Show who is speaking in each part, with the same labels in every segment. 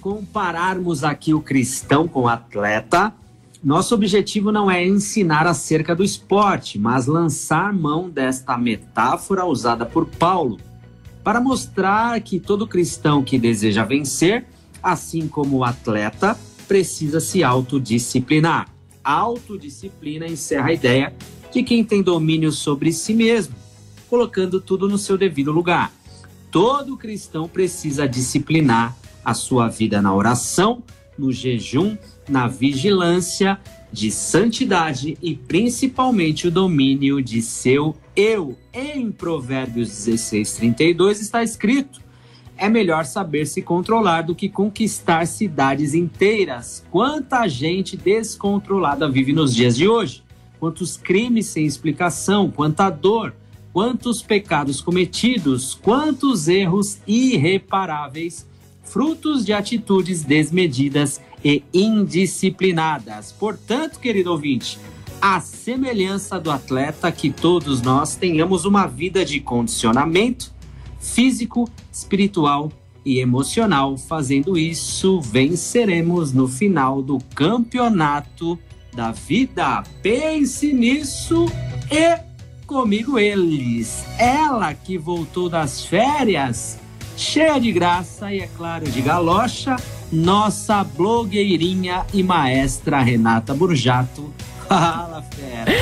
Speaker 1: Compararmos aqui o cristão com o atleta, nosso objetivo não é ensinar acerca do esporte, mas lançar mão desta metáfora usada por Paulo para mostrar que todo cristão que deseja vencer, assim como o atleta, precisa se autodisciplinar. Autodisciplina encerra a ideia de quem tem domínio sobre si mesmo, colocando tudo no seu devido lugar. Todo cristão precisa disciplinar a sua vida na oração, no jejum, na vigilância de santidade e principalmente o domínio de seu eu. Em Provérbios 16, 32 está escrito: é melhor saber se controlar do que conquistar cidades inteiras. Quanta gente descontrolada vive nos dias de hoje? Quantos crimes sem explicação, quanta dor, quantos pecados cometidos, quantos erros irreparáveis, frutos de atitudes desmedidas e indisciplinadas. Portanto, querido ouvinte, a semelhança do atleta, que todos nós tenhamos uma vida de condicionamento físico, espiritual e emocional. Fazendo isso, venceremos no final do campeonato da vida. Pense nisso e comigo eles. Ela que voltou das férias, cheia de graça e, é claro, de galocha, nossa blogueirinha e maestra Renata Burjato. Fala, fera!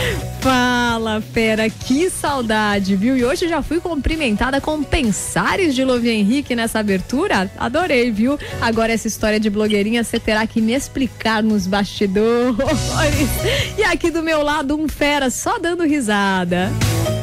Speaker 2: Fala, fera, que saudade, viu? E hoje já fui cumprimentada com pensares de Lovia Henrique nessa abertura. Adorei, viu? Agora essa história de blogueirinha você terá que me explicar nos bastidores. E aqui do meu lado, um fera só dando risada.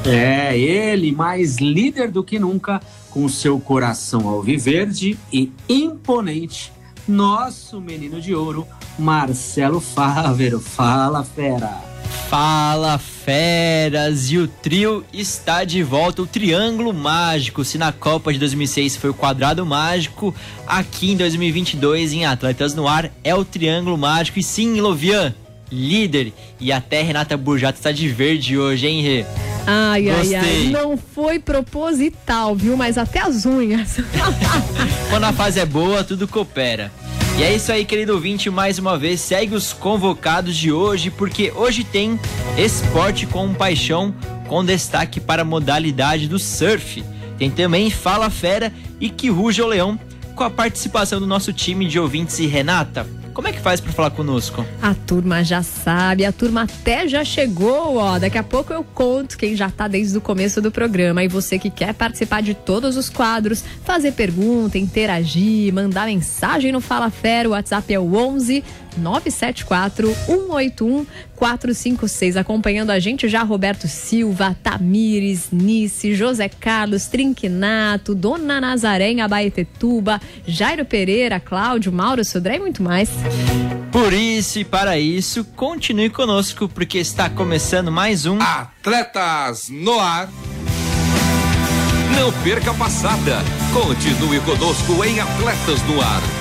Speaker 1: É, ele, mais líder do que nunca, com seu coração alviverde e imponente, nosso menino de ouro, Marcelo Fávero. Fala, fera!
Speaker 3: Fala feras! E o trio está de volta, o Triângulo Mágico. Se na Copa de 2006 foi o Quadrado Mágico, aqui em 2022 em Atletas no Ar é o Triângulo Mágico. E sim, Lovian, líder. E até Renata Burjato está de verde hoje, hein, Rê?
Speaker 2: Ai,
Speaker 3: Gostei.
Speaker 2: ai, ai. Não foi proposital, viu? Mas até as unhas.
Speaker 3: Quando a fase é boa, tudo coopera. E é isso aí, querido ouvinte, mais uma vez segue os convocados de hoje, porque hoje tem esporte com paixão, com destaque para a modalidade do surf. Tem também Fala Fera e Que Ruja o Leão, com a participação do nosso time de ouvintes e Renata. Como é que faz para falar conosco?
Speaker 2: A turma já sabe, a turma até já chegou, ó. Daqui a pouco eu conto quem já tá desde o começo do programa. E você que quer participar de todos os quadros, fazer pergunta, interagir, mandar mensagem no Fala Fera, o WhatsApp é o 11 974 181 456. Acompanhando a gente já Roberto Silva, Tamires, Nice, José Carlos, Trinquinato, Dona Nazaré em Abaetetuba, Jairo Pereira, Cláudio, Mauro Sodré e muito mais.
Speaker 3: Por isso e para isso, continue conosco, porque está começando mais um
Speaker 4: Atletas no Ar. Não perca a passada. Continue conosco em Atletas no Ar.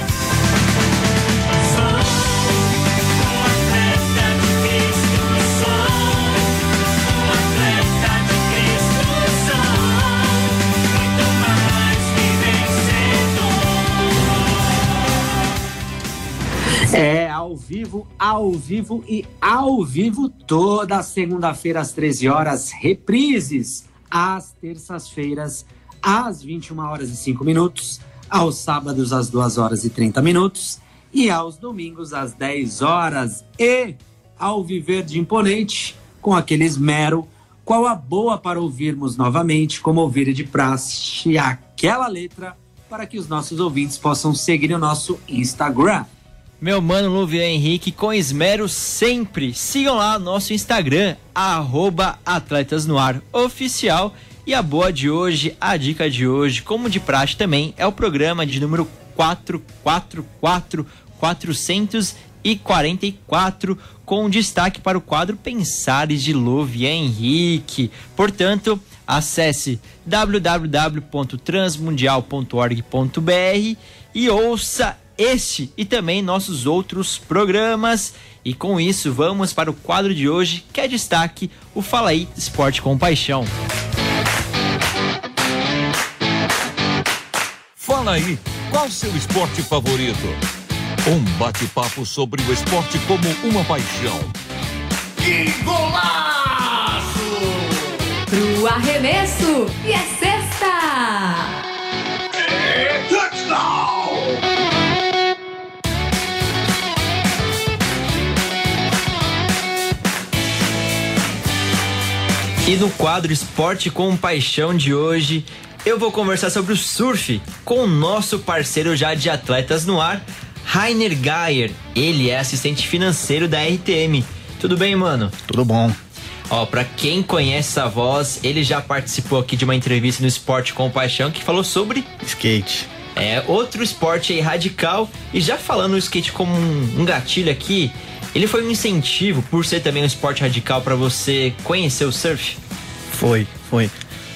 Speaker 1: É ao vivo, ao vivo e ao vivo toda segunda-feira às 13 horas, reprises. Às terças-feiras às 21 horas e 5 minutos, aos sábados às 2 horas e 30 minutos. E aos domingos às 10 horas. E ao viver de imponente com aquele esmero qual a boa para ouvirmos novamente, como ouvir de praxe aquela letra para que os nossos ouvintes possam seguir o nosso Instagram.
Speaker 3: Meu mano Luvian Henrique com esmero sempre. Sigam lá nosso Instagram, arroba Atletas no Ar Oficial. E a boa de hoje, a dica de hoje, como de praxe também, é o programa de número 444 444 com destaque para o quadro Pensares de Louvier Henrique. Portanto, acesse www.transmundial.org.br e ouça este e também nossos outros programas. E com isso, vamos para o quadro de hoje, que é destaque o Fala aí Esporte com Paixão.
Speaker 4: Fala aí, qual seu esporte favorito? Um bate-papo sobre o esporte como uma paixão.
Speaker 5: Que golaço!
Speaker 2: Pro arremesso e
Speaker 3: E no quadro Esporte com Paixão de hoje, eu vou conversar sobre o surf com o nosso parceiro já de atletas no ar, Rainer Geyer. Ele é assistente financeiro da RTM. Tudo bem, mano?
Speaker 6: Tudo bom.
Speaker 3: Ó, pra quem conhece essa voz, ele já participou aqui de uma entrevista no Esporte com Paixão que falou sobre
Speaker 6: Skate.
Speaker 3: é, outro esporte aí radical. E já falando o skate como um, um gatilho aqui, ele foi um incentivo por ser também um esporte radical pra você conhecer o surf?
Speaker 6: Foi, foi.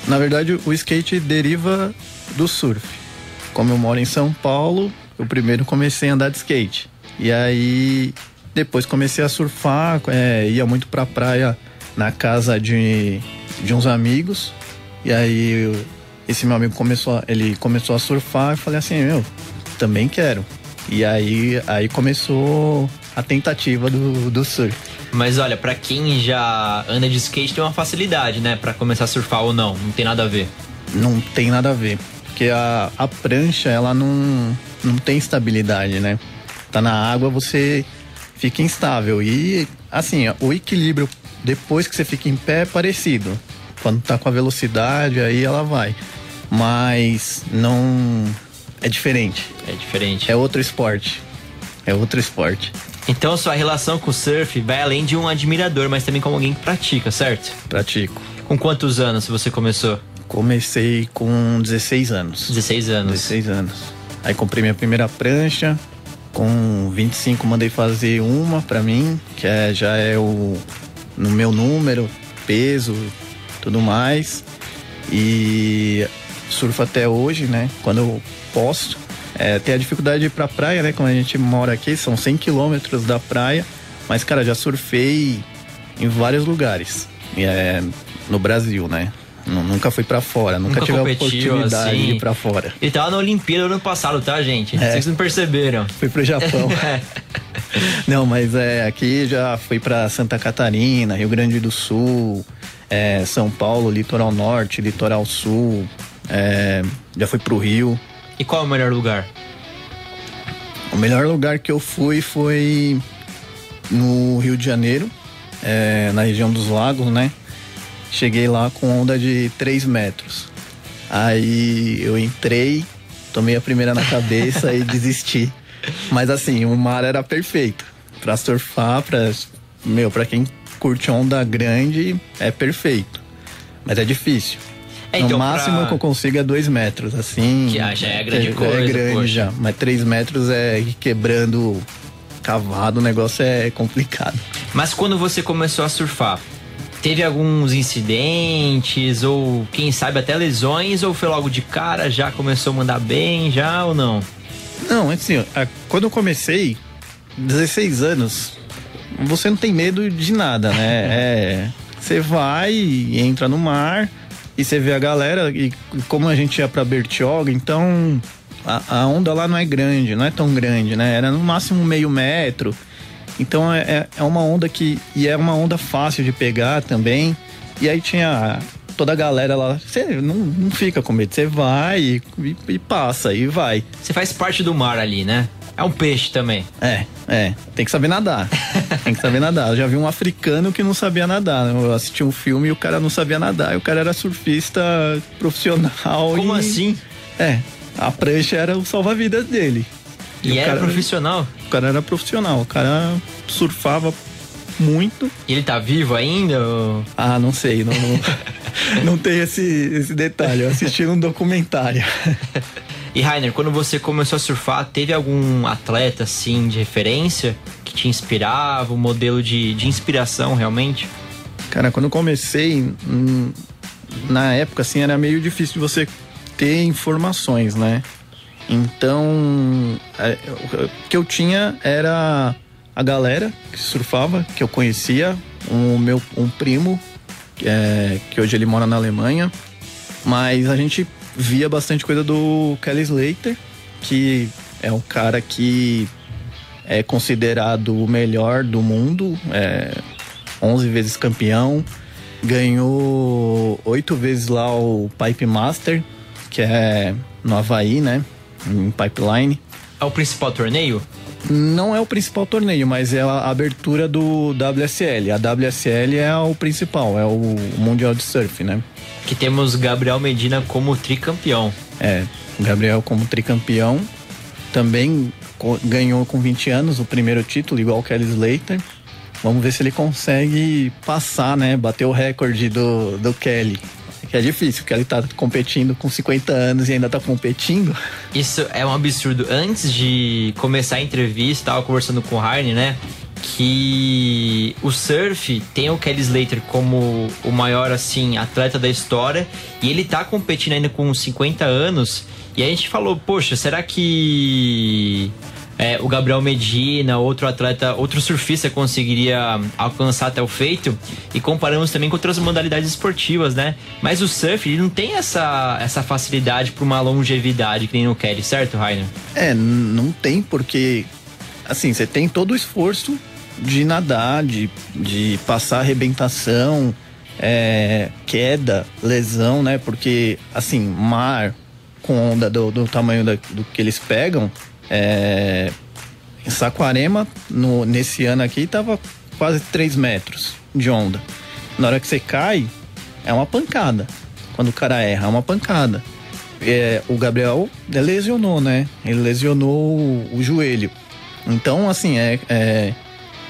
Speaker 6: Na verdade, o skate deriva do surf. Como eu moro em São Paulo, eu primeiro comecei a andar de skate. E aí, depois comecei a surfar, é, ia muito pra praia na casa de, de uns amigos. E aí, eu- esse meu amigo começou, a- ele começou a surfar e falei assim, meu, também quero. E aí, aí começou a tentativa do, do surf.
Speaker 3: Mas olha, pra quem já anda de skate tem uma facilidade, né? Pra começar a surfar ou não, não tem nada a ver.
Speaker 6: Não tem nada a ver. Porque a, a prancha, ela não, não tem estabilidade, né? Tá na água, você fica instável. E, assim, o equilíbrio depois que você fica em pé é parecido. Quando tá com a velocidade, aí ela vai. Mas não. É diferente.
Speaker 3: É diferente.
Speaker 6: É outro esporte. É outro esporte.
Speaker 3: Então sua relação com o surf vai além de um admirador, mas também como alguém que pratica, certo?
Speaker 6: Pratico.
Speaker 3: Com quantos anos você começou?
Speaker 6: Comecei com 16 anos.
Speaker 3: 16 anos.
Speaker 6: 16 anos. Aí comprei minha primeira prancha. Com 25 mandei fazer uma pra mim, que é, já é o no meu número, peso, tudo mais. E surfo até hoje, né? Quando eu posso. É, tem a dificuldade de ir pra praia, né? Como a gente mora aqui, são 100 quilômetros da praia. Mas, cara, já surfei em vários lugares. É, no Brasil, né? Nu- Nunca fui pra fora, nunca,
Speaker 3: Nunca
Speaker 6: tive a oportunidade
Speaker 3: assim?
Speaker 6: de ir pra fora.
Speaker 3: Ele tava na Olimpíada ano passado, tá, gente?
Speaker 6: É.
Speaker 3: Vocês não perceberam.
Speaker 6: Fui pro Japão. Não, mas é, aqui já fui pra Santa Catarina, Rio Grande do Sul, é, São Paulo, Litoral Norte, Litoral Sul, é, já fui pro Rio.
Speaker 3: E qual é o melhor lugar?
Speaker 6: O melhor lugar que eu fui foi no Rio de Janeiro, é, na região dos lagos, né? Cheguei lá com onda de 3 metros. Aí eu entrei, tomei a primeira na cabeça e desisti. Mas assim, o mar era perfeito. Pra surfar, pra. Meu, pra quem curte onda grande, é perfeito. Mas é difícil.
Speaker 3: É, então,
Speaker 6: no máximo
Speaker 3: pra-
Speaker 6: que eu consigo é 2 metros, assim.
Speaker 3: Que, ah, já é grande
Speaker 6: é,
Speaker 3: coisa,
Speaker 6: É grande
Speaker 3: poxa.
Speaker 6: já. Mas 3 metros é quebrando cavado, o negócio é complicado.
Speaker 3: Mas quando você começou a surfar, teve alguns incidentes ou quem sabe até lesões ou foi logo de cara, já começou a mandar bem, já ou não?
Speaker 6: Não, assim, a- quando eu comecei, 16 anos, você não tem medo de nada, né? É, você vai entra no mar e você vê a galera e como a gente ia pra Bertioga, então a, a onda lá não é grande, não é tão grande, né? Era no máximo meio metro. Então é, é- é uma onda que. E é uma onda fácil de pegar também. E aí tinha toda a galera lá. Você não, não fica com medo, você vai e, e- e passa e vai.
Speaker 3: Você faz parte do mar ali, né? É um peixe também.
Speaker 6: É, é. Tem que saber nadar. tem que saber nadar. Eu já vi um africano que não sabia nadar. Eu assisti um filme e o cara não sabia nadar. E o cara era surfista profissional.
Speaker 3: Como
Speaker 6: e-
Speaker 3: assim?
Speaker 6: É. A prancha era o salva-vidas dele.
Speaker 3: E,
Speaker 6: o
Speaker 3: era
Speaker 6: cara-
Speaker 3: profissional?
Speaker 6: O cara era profissional. O cara surfava muito.
Speaker 3: E ele tá vivo ainda? ou-
Speaker 6: Ah, não sei. Não, não, não tem esse, esse detalhe. Eu assisti um documentário.
Speaker 3: E Rainer, quando você começou a surfar, teve algum atleta assim de referência que te inspirava, um modelo de, de inspiração realmente?
Speaker 6: Cara, quando eu comecei, hum, na época assim era meio difícil de você ter informações, né? Então, é, o que eu tinha era a galera que surfava, que eu conhecia, um meu um primo, é, que hoje ele mora na Alemanha, mas a gente via bastante coisa do Kelly Slater, que é um cara que é considerado o melhor do mundo, é 11 vezes campeão, ganhou oito vezes lá o Pipe Master, que é no Havaí, né? Em Pipeline.
Speaker 3: É o principal torneio?
Speaker 6: Não é o principal torneio, mas é a abertura do WSL. A WSL é o principal, é o Mundial de Surf, né?
Speaker 3: Que temos Gabriel Medina como tricampeão.
Speaker 6: É, o Gabriel como tricampeão. Também ganhou com 20 anos o primeiro título, igual o Kelly Slater. Vamos ver se ele consegue passar, né? Bater o recorde do, do Kelly. Que é difícil, porque ele tá competindo com 50 anos e ainda tá competindo.
Speaker 3: Isso é um absurdo. Antes de começar a entrevista, tava conversando com o Harney, né? Que o surf tem o Kelly Slater como o maior, assim, atleta da história. E ele tá competindo ainda com 50 anos. E a gente falou, poxa, será que é, o Gabriel Medina, outro atleta, outro surfista conseguiria alcançar até o feito? E comparamos também com outras modalidades esportivas, né? Mas o surf, ele não tem essa, essa facilidade para uma longevidade que nem o Kelly, certo, Rainer?
Speaker 6: É, não tem, porque assim, você tem todo o esforço de nadar, de, de passar arrebentação, é, queda, lesão, né? Porque, assim, mar com onda do, do tamanho da- do que eles pegam, é, em Saquarema, no, nesse ano aqui, tava quase 3 metros de onda. Na hora que você cai, é uma pancada. Quando o cara erra, é uma pancada. É, o Gabriel lesionou, né? Ele lesionou o, o joelho. Então, assim, é, é,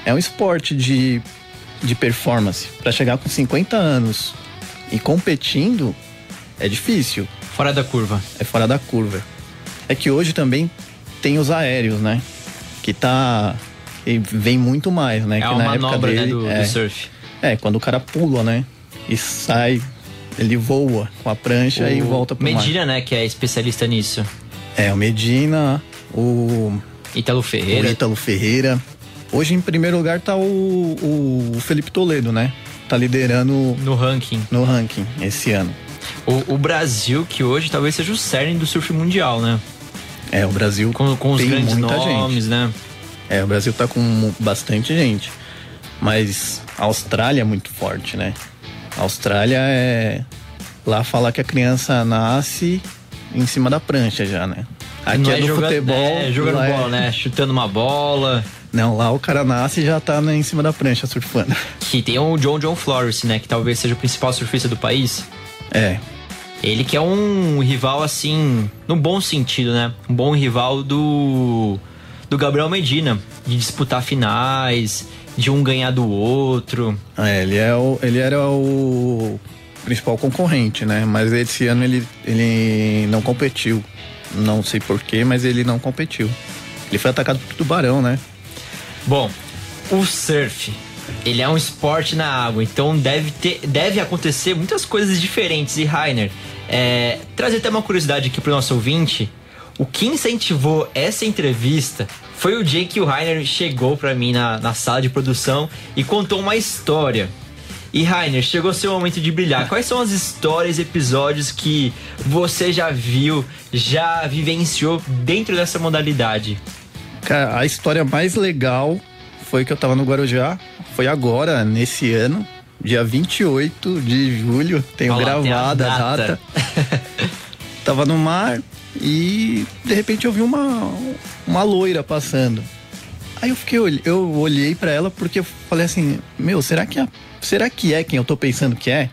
Speaker 6: é um esporte de, de performance. Para chegar com 50 anos e competindo, é difícil.
Speaker 3: Fora da curva.
Speaker 6: É fora da curva. É que hoje também tem os aéreos, né? Que tá. E vem muito mais, né?
Speaker 3: É
Speaker 6: que
Speaker 3: uma manobra né, do,
Speaker 6: é,
Speaker 3: do surf.
Speaker 6: é, quando o cara pula, né? E sai, ele voa com a prancha e
Speaker 3: O
Speaker 6: volta pro mar.
Speaker 3: Medina, né, que é especialista nisso.
Speaker 6: É, o Medina, o,
Speaker 3: Ítalo
Speaker 6: o
Speaker 3: Ferreira.
Speaker 6: Ítalo Ferreira. Hoje, em primeiro lugar, tá o, o Felipe Toledo, né? Tá liderando
Speaker 3: No ranking.
Speaker 6: no ranking esse ano.
Speaker 3: O, o Brasil, que hoje talvez seja o cerne do surf mundial, né?
Speaker 6: É, o Brasil
Speaker 3: Com, com os
Speaker 6: tem
Speaker 3: grandes
Speaker 6: muita
Speaker 3: nomes,
Speaker 6: gente.
Speaker 3: né?
Speaker 6: É, o Brasil tá com bastante gente. Mas a Austrália é muito forte, né? A Austrália é. Lá fala que a criança nasce em cima da prancha já, né? Aqui
Speaker 3: Não
Speaker 6: é, no
Speaker 3: joga-
Speaker 6: futebol.
Speaker 3: É, jogando
Speaker 6: é-
Speaker 3: bola, né? Chutando uma bola.
Speaker 6: Não, lá o cara nasce e já tá né, em cima da prancha surfando.
Speaker 3: Que tem o John John Flores, né? Que talvez seja o principal surfista do país.
Speaker 6: É,
Speaker 3: Ele que é um rival, assim, no bom sentido, né? Um bom rival do, do Gabriel Medina. De disputar finais, de um ganhar do outro.
Speaker 6: É, ele, é o, ele era o principal concorrente, né? Mas esse ano ele, ele não competiu. Não sei porquê, mas ele não competiu. Ele foi atacado por tubarão, né?
Speaker 3: Bom, o surf, ele é um esporte na água, então deve, ter, deve acontecer muitas coisas diferentes. E Rainer, é, trazer até uma curiosidade aqui pro nosso ouvinte. O que incentivou essa entrevista foi o dia que o Rainer chegou pra mim na, na sala de produção e contou uma história. E Rainer, chegou seu momento de brilhar. Quais são as histórias, episódios que você já viu, já vivenciou dentro dessa modalidade?
Speaker 6: Cara, a história mais legal foi que eu tava no Guarujá. Foi agora, nesse ano, dia 28 de julho. Tenho
Speaker 3: Olha lá, tem a
Speaker 6: gravada a
Speaker 3: data.
Speaker 6: data. tava no mar e de repente eu vi uma, uma loira passando. Aí eu fiquei, eu olhei pra ela porque eu falei assim, meu, será que, é, será que é quem eu tô pensando que é?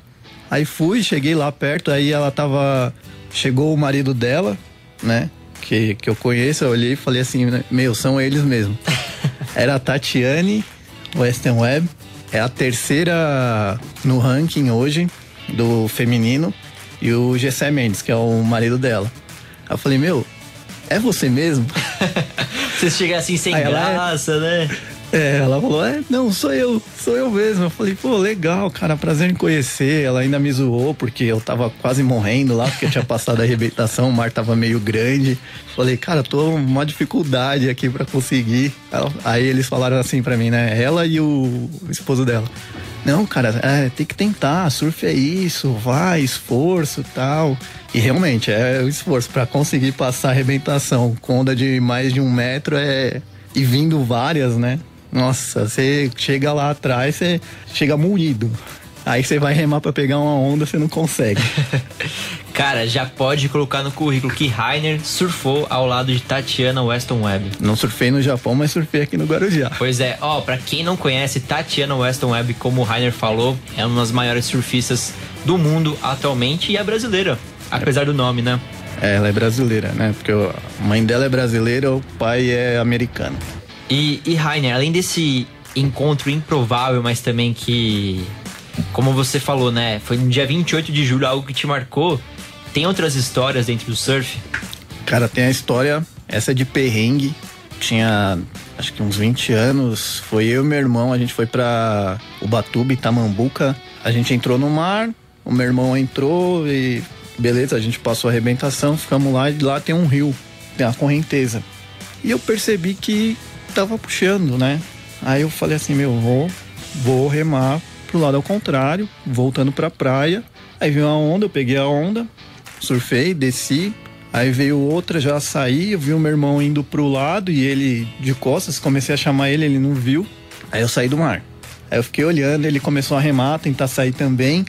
Speaker 6: Aí fui, cheguei lá perto, aí ela tava. Chegou o marido dela, né? Que, que eu conheço, eu olhei e falei assim, né, meu, são eles mesmo. Era a Tatiane Western Web, é a terceira no ranking hoje do feminino, e o Gessé Mendes, que é o marido dela. Aí eu falei, meu, é você mesmo?
Speaker 3: Você chega assim sem
Speaker 6: Aí é-
Speaker 3: graça, né?
Speaker 6: É, ela falou, é, não, sou eu, sou eu mesmo. Eu falei, pô, legal, cara, prazer em conhecer. Ela ainda me zoou porque eu tava quase morrendo lá, porque eu tinha passado a arrebentação, o mar tava meio grande. Falei, cara, tô uma dificuldade aqui pra conseguir. Aí eles falaram assim pra mim, né, ela e o esposo dela. Não, cara, é, tem que tentar, surf é isso, vai, esforço tal. E realmente, é o esforço pra conseguir passar a arrebentação com onda de mais de um metro é. E vindo várias, né? Nossa, você chega lá atrás, você chega moído. Aí você vai remar pra pegar uma onda, você não consegue.
Speaker 3: Cara, já pode colocar no currículo que Rainer surfou ao lado de Tatiana Weston Webb.
Speaker 6: não surfei no Japão, mas surfei aqui no Guarujá.
Speaker 3: Pois é, ó, pra quem não conhece, Tatiana Weston Webb, como o Rainer falou, é uma das maiores surfistas do mundo atualmente e é brasileira. Apesar do nome, né?
Speaker 6: É, ela é brasileira, né? Porque a mãe dela é brasileira, o pai é americano.
Speaker 3: E, e Rainer, além desse encontro improvável, mas também que, como você falou, né? Foi no dia 28 de julho, algo que te marcou. Tem outras histórias dentro do surf?
Speaker 6: Cara, tem a história, essa é de perrengue. Tinha acho que uns 20 anos. Foi eu e meu irmão, a gente foi pra Ubatuba, Itamambuca. A gente entrou no mar, o meu irmão entrou e beleza, a gente passou a arrebentação, ficamos lá e lá tem um rio, tem a correnteza. E eu percebi que tava puxando, né? Aí eu falei assim, meu, vou, vou remar pro lado ao contrário, voltando pra praia. Aí veio a onda, eu peguei a onda, surfei, desci. Aí veio outra, já saí, eu vi o meu irmão indo pro lado e ele de costas, comecei a chamar ele, ele não viu. Aí eu saí do mar. Aí eu fiquei olhando, ele começou a remar, tentar sair também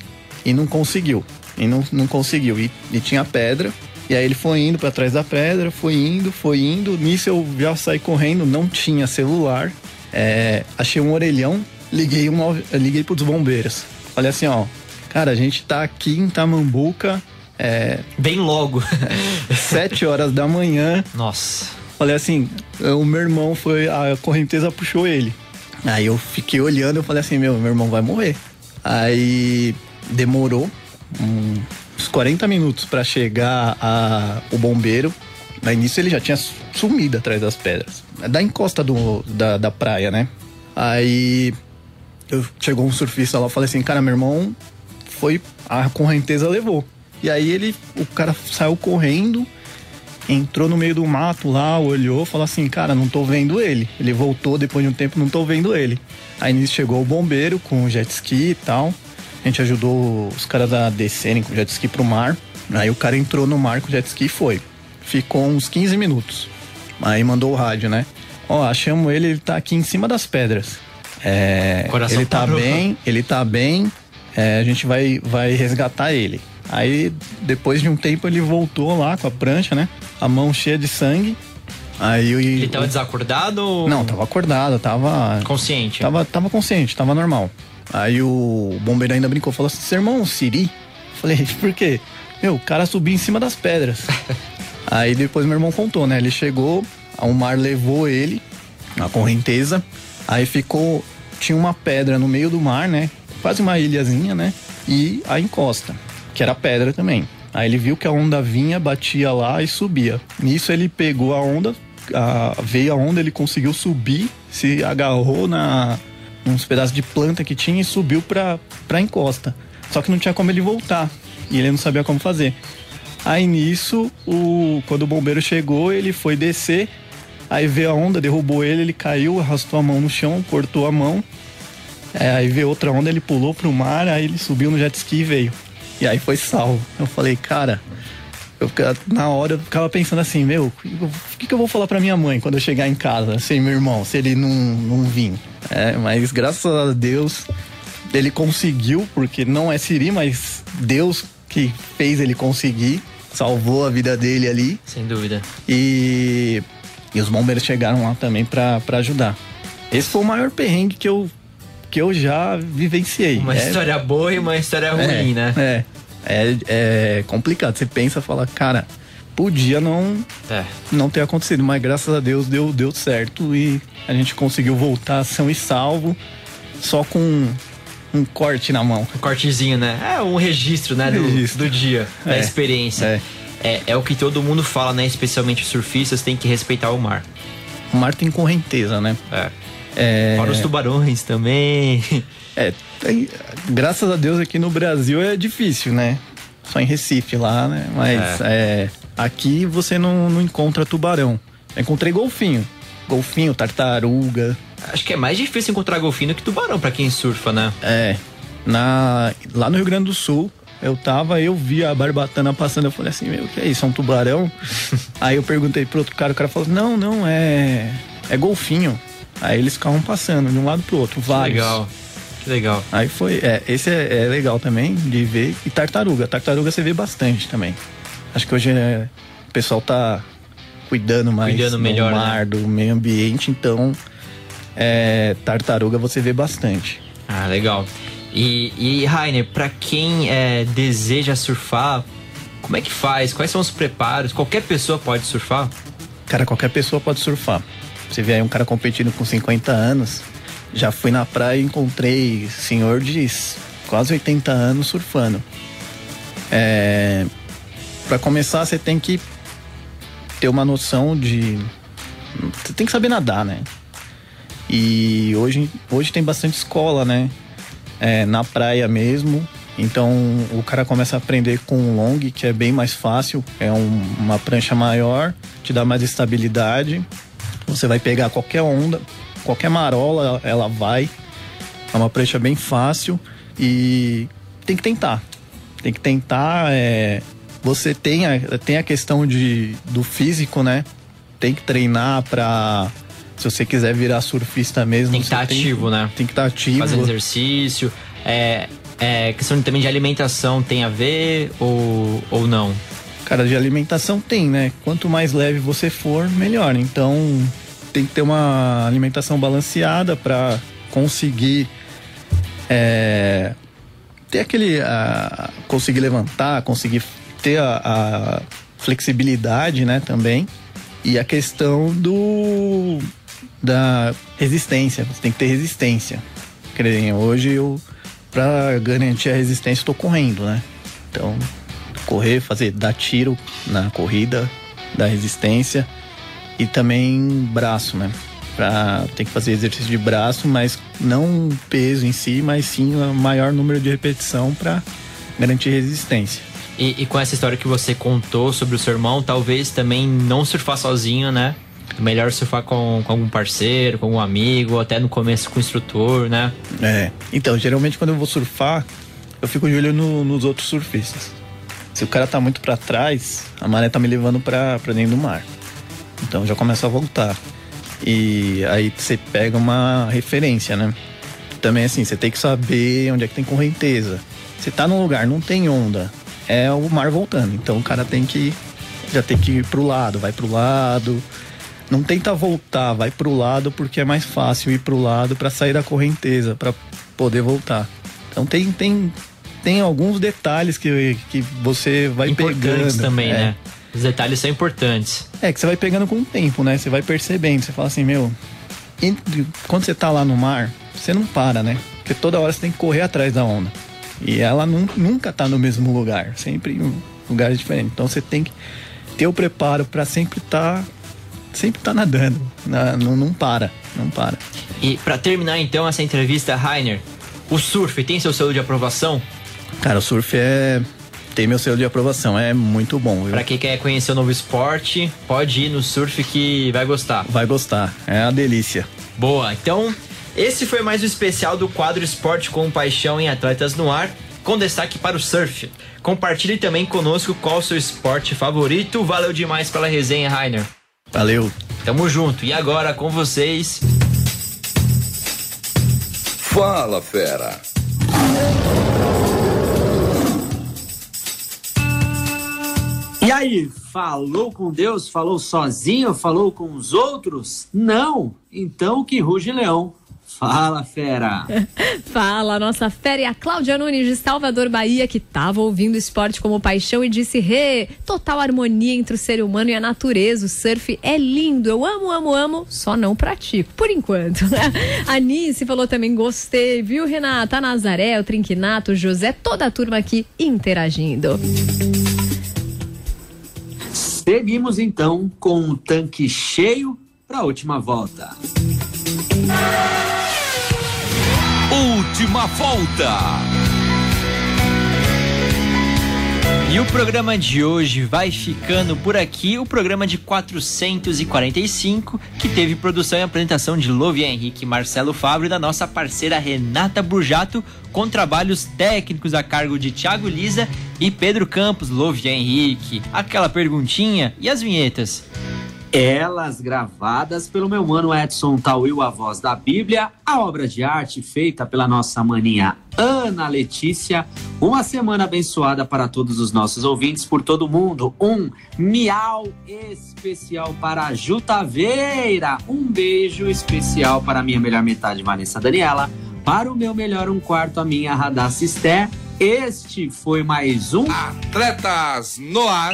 Speaker 6: e não conseguiu. E não, não conseguiu. E, e tinha pedra. E aí ele foi indo para trás da pedra, foi indo, foi indo. Nisso eu já saí correndo, não tinha celular. É, achei um orelhão, liguei, um, liguei pros bombeiros. Falei assim, ó, cara, a gente tá aqui em Tamambuca, é,
Speaker 3: Bem logo.
Speaker 6: sete horas da manhã.
Speaker 3: Nossa.
Speaker 6: Falei assim, o meu irmão foi, a correnteza puxou ele. Aí eu fiquei olhando, eu falei assim, meu, meu irmão vai morrer. Aí demorou um- 40 minutos pra chegar a, o bombeiro. No início ele já tinha sumido atrás das pedras. Da encosta do, da, da praia, né? Aí eu, chegou um surfista lá, eu falei assim, cara, meu irmão foi, a correnteza levou. E aí ele, o cara saiu correndo, entrou no meio do mato lá, olhou, falou assim, cara, não tô vendo ele. Ele voltou depois de um tempo, não tô vendo ele. Aí nisso chegou o bombeiro com o jet ski e tal. A gente ajudou os caras a descerem com o jet ski pro mar. Aí o cara entrou no mar com o jet ski e foi. Ficou uns 15 minutos. Aí mandou o rádio, né? Ó, achamos ele, ele tá aqui em cima das pedras. É,
Speaker 3: Coração
Speaker 6: ele tá
Speaker 3: parou.
Speaker 6: bem, ele tá bem. é, a gente vai, vai resgatar ele. Aí, depois de um tempo, ele voltou lá com a prancha, né? A mão cheia de sangue. Aí
Speaker 3: Ele tava desacordado ou.
Speaker 6: Não, tava acordado, tava.
Speaker 3: Consciente.
Speaker 6: Tava, tava consciente, tava normal. Aí o bombeiro ainda brincou, falou assim: seu irmão, um Siri? Falei, por quê? Meu, o cara subiu em cima das pedras. Aí depois meu irmão contou, né? Ele chegou, o mar levou ele, a correnteza. Aí ficou. Tinha uma pedra no meio do mar, né? Quase uma ilhazinha, né? E a encosta, que era pedra também. Aí ele viu que a onda vinha, batia lá e subia. Nisso ele pegou a onda, a- veio a onda, ele conseguiu subir, se agarrou na uns pedaços de planta que tinha e subiu pra, pra encosta. Só que não tinha como ele voltar. E ele não sabia como fazer. Aí nisso, o, quando o bombeiro chegou, ele foi descer. Aí veio a onda, derrubou ele, ele caiu, arrastou a mão no chão, cortou a mão. É, aí veio outra onda, ele pulou pro mar, aí ele subiu no jet ski e veio. E aí foi salvo. Eu falei, cara, eu na hora eu ficava pensando assim, meu, o que, que eu vou falar pra minha mãe quando eu chegar em casa, sem meu irmão, se ele não, não vir? É, mas graças a Deus ele conseguiu, porque não é Siri, mas Deus que fez ele conseguir, salvou a vida dele ali.
Speaker 3: Sem dúvida.
Speaker 6: E, e os bombeiros chegaram lá também pra pra ajudar. Esse foi o maior perrengue que eu, que eu já vivenciei.
Speaker 3: Uma
Speaker 6: É-
Speaker 3: história boa e uma história ruim,
Speaker 6: é,
Speaker 3: né?
Speaker 6: É, é, é complicado. Você pensa, fala, cara, podia não,
Speaker 3: É.
Speaker 6: não ter acontecido, mas graças a Deus deu, deu certo e a gente conseguiu voltar são e salvo, só com um corte na mão.
Speaker 3: Um cortezinho, né? É um registro, né? Do,
Speaker 6: Registro.
Speaker 3: do dia, da
Speaker 6: É,
Speaker 3: experiência.
Speaker 6: é.
Speaker 3: é, é o que todo mundo fala, né? Especialmente os surfistas, tem que respeitar o mar.
Speaker 6: O mar tem correnteza, né?
Speaker 3: É.
Speaker 6: É,
Speaker 3: Fora os tubarões também.
Speaker 6: é, graças a Deus aqui no Brasil é difícil, né? Só em Recife lá, né? Mas é, aqui você não, não encontra tubarão. Eu encontrei golfinho. Golfinho, tartaruga.
Speaker 3: Acho que é mais difícil encontrar golfinho que tubarão pra quem surfa, né?
Speaker 6: É. Na, lá no Rio Grande do Sul, eu tava, eu vi a barbatana passando, eu falei assim, meu, o que é isso? É um tubarão? Aí eu perguntei pro outro cara, o cara falou, não, não, é. É golfinho. Aí eles ficavam passando de um lado pro outro,
Speaker 3: Que
Speaker 6: vários.
Speaker 3: legal. Que legal.
Speaker 6: Aí foi. É, esse é, é legal também de ver. E tartaruga. Tartaruga você vê bastante também. Acho que hoje é, o pessoal tá cuidando mais
Speaker 3: Cuidando melhor,
Speaker 6: do mar, do meio ambiente, então é, tartaruga você vê bastante.
Speaker 3: Ah, legal. E, e Rainer, pra quem é, deseja surfar, como é que faz? Quais são os preparos? Qualquer pessoa pode surfar?
Speaker 6: Cara, qualquer pessoa pode surfar. Você vê aí um cara competindo com 50 anos. Já fui na praia e encontrei senhor de quase 80 anos surfando. É, para começar, você tem que ter uma noção de. Você tem que saber nadar, né? E hoje, hoje tem bastante escola, né? É, na praia mesmo. Então o cara começa a aprender com o long, que é bem mais fácil. É um- uma prancha maior, te dá mais estabilidade. Você vai pegar qualquer onda, qualquer marola, ela vai. É uma prancha bem fácil e tem que tentar. Tem que tentar. é, Você tem a, tem a questão de, do físico, né? Tem que treinar pra. Se você quiser virar surfista mesmo.
Speaker 3: Tem que estar ativo, né?
Speaker 6: Tem que estar ativo.
Speaker 3: Fazendo exercício. É, é, questão também de alimentação tem a ver ou, ou não?
Speaker 6: Cara, de alimentação tem, né? Quanto mais leve você for, melhor. Então, tem que ter uma alimentação balanceada para conseguir é, ter aquele. conseguir levantar, conseguir ter a, a flexibilidade, né? Também. E a questão do. da resistência. Você tem que ter resistência. Hoje eu, pra garantir a resistência, estou correndo, né? Então, correr, fazer, dar tiro na corrida, dar resistência e também braço, né? Pra, tem que fazer exercício de braço, mas não peso em si, mas sim o maior número de repetição para garantir resistência.
Speaker 3: E, e com essa história que você contou sobre o seu irmão, talvez também não surfar sozinho, né? Melhor surfar com, com algum parceiro, com algum amigo, ou até no começo com o instrutor, né?
Speaker 6: É. Então, geralmente quando eu vou surfar, eu fico de olho no- nos outros surfistas. Se o cara tá muito para trás, a maré tá me levando pra dentro do mar. Então já começa a voltar. E aí você pega uma referência, né? Também assim, você tem que saber onde é que tem correnteza. Você tá num lugar, não tem onda, é o mar voltando. Então o cara tem que já tem que ir pro lado, vai pro lado. Não tenta voltar, vai pro lado porque é mais fácil ir pro lado para sair da correnteza, para poder voltar. Então tem tem tem alguns detalhes que, que você vai
Speaker 3: Importantes
Speaker 6: pegando.
Speaker 3: também,
Speaker 6: é.
Speaker 3: né? Os detalhes são importantes.
Speaker 6: É que você vai pegando com o tempo, né? Você vai percebendo, você fala assim, meu, entre- quando você tá lá no mar, você não para, né? Porque toda hora você tem que correr atrás da onda. E ela nun- nunca tá no mesmo lugar, sempre em lugares diferentes. Então você tem que ter o preparo para sempre estar sempre tá nadando, Na- não, não para, não para.
Speaker 3: E pra terminar então essa entrevista, Rainer, o surf tem seu selo de aprovação?
Speaker 6: Cara, o surf é tem meu selo de aprovação, é muito bom?
Speaker 3: Pra quem quer conhecer o novo esporte, pode ir no surf que vai gostar.
Speaker 6: Vai gostar, é uma delícia.
Speaker 3: Boa, então esse foi mais um especial do quadro Esporte com Paixão em Atletas no Ar, com destaque para o surf. Compartilhe também conosco qual o seu esporte favorito. Valeu demais pela resenha, Rainer.
Speaker 6: Valeu.
Speaker 3: Tamo junto. E agora com vocês,
Speaker 5: Fala, fera.
Speaker 1: E aí, falou com Deus? Falou sozinho? Falou com os outros? Não! Então que ruge leão. Fala, fera!
Speaker 2: Fala, nossa fera, a Cláudia Nunes de Salvador, Bahia, que estava ouvindo esporte como paixão e disse: Rê, total harmonia entre o ser humano e a natureza. O surf é lindo, eu amo, amo, amo, só não pratico, por enquanto. a Nice falou também: gostei, viu, Renata? A Nazaré, o Trinquinato, o José, toda a turma aqui interagindo.
Speaker 1: Seguimos então com o tanque cheio para a última volta.
Speaker 4: Última volta.
Speaker 3: E o programa de hoje vai ficando por aqui, o programa de 445, que teve produção e apresentação de Louvi Henrique Marcelo Fábio e da nossa parceira Renata Burjato, com trabalhos técnicos a cargo de Thiago Lisa e Pedro Campos, Louvi Henrique. Aquela perguntinha e as vinhetas?
Speaker 1: Elas gravadas pelo meu mano Edson Tauil, a voz da Bíblia, a obra de arte feita pela nossa maninha Ana Letícia. Uma semana abençoada para todos os nossos ouvintes por todo mundo. Um miau especial para a Jutaveira. Um beijo especial para a minha melhor metade, Vanessa Daniela. Para o meu melhor um quarto, a minha Radassa Esther. Este foi mais um
Speaker 5: Atletas no ar.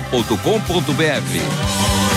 Speaker 4: jornal.com.br.